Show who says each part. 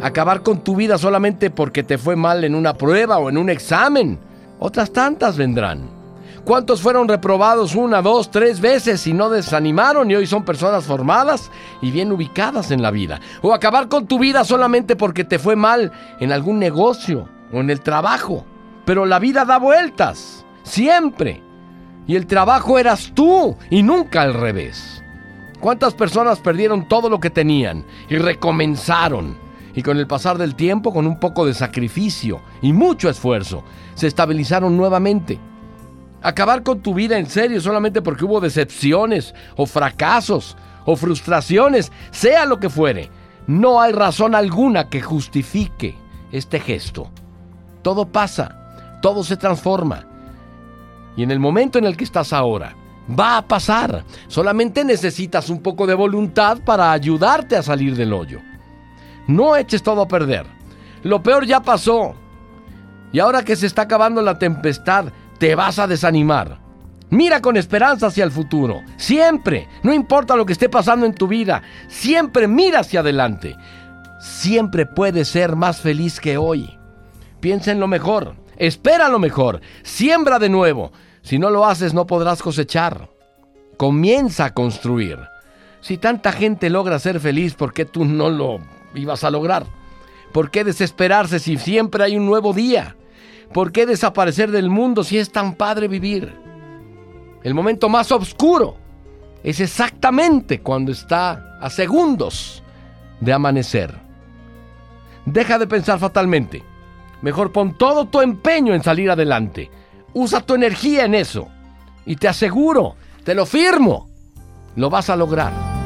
Speaker 1: Acabar con tu vida solamente porque te fue mal en una prueba o en un examen. Otras tantas vendrán. ¿Cuántos fueron reprobados una, dos, tres veces y no desanimaron y hoy son personas formadas y bien ubicadas en la vida? O acabar con tu vida solamente porque te fue mal en algún negocio o en el trabajo. Pero la vida da vueltas, siempre. Y el trabajo eras tú y nunca al revés. ¿Cuántas personas perdieron todo lo que tenían y recomenzaron? Y con el pasar del tiempo, con un poco de sacrificio y mucho esfuerzo, se estabilizaron nuevamente. Acabar con tu vida en serio solamente porque hubo decepciones o fracasos o frustraciones, sea lo que fuere, no hay razón alguna que justifique este gesto. Todo pasa, todo se transforma. Y en el momento en el que estás ahora, va a pasar. Solamente necesitas un poco de voluntad para ayudarte a salir del hoyo. No eches todo a perder. Lo peor ya pasó. Y ahora que se está acabando la tempestad, te vas a desanimar. Mira con esperanza hacia el futuro. Siempre, no importa lo que esté pasando en tu vida, siempre mira hacia adelante. Siempre puedes ser más feliz que hoy. Piensa en lo mejor, espera lo mejor, siembra de nuevo. Si no lo haces no podrás cosechar. Comienza a construir. Si tanta gente logra ser feliz, ¿por qué tú no lo ibas a lograr? ¿Por qué desesperarse si siempre hay un nuevo día? ¿Por qué desaparecer del mundo si es tan padre vivir? El momento más oscuro es exactamente cuando está a segundos de amanecer. Deja de pensar fatalmente. Mejor pon todo tu empeño en salir adelante. Usa tu energía en eso. Y te aseguro, te lo firmo, lo vas a lograr.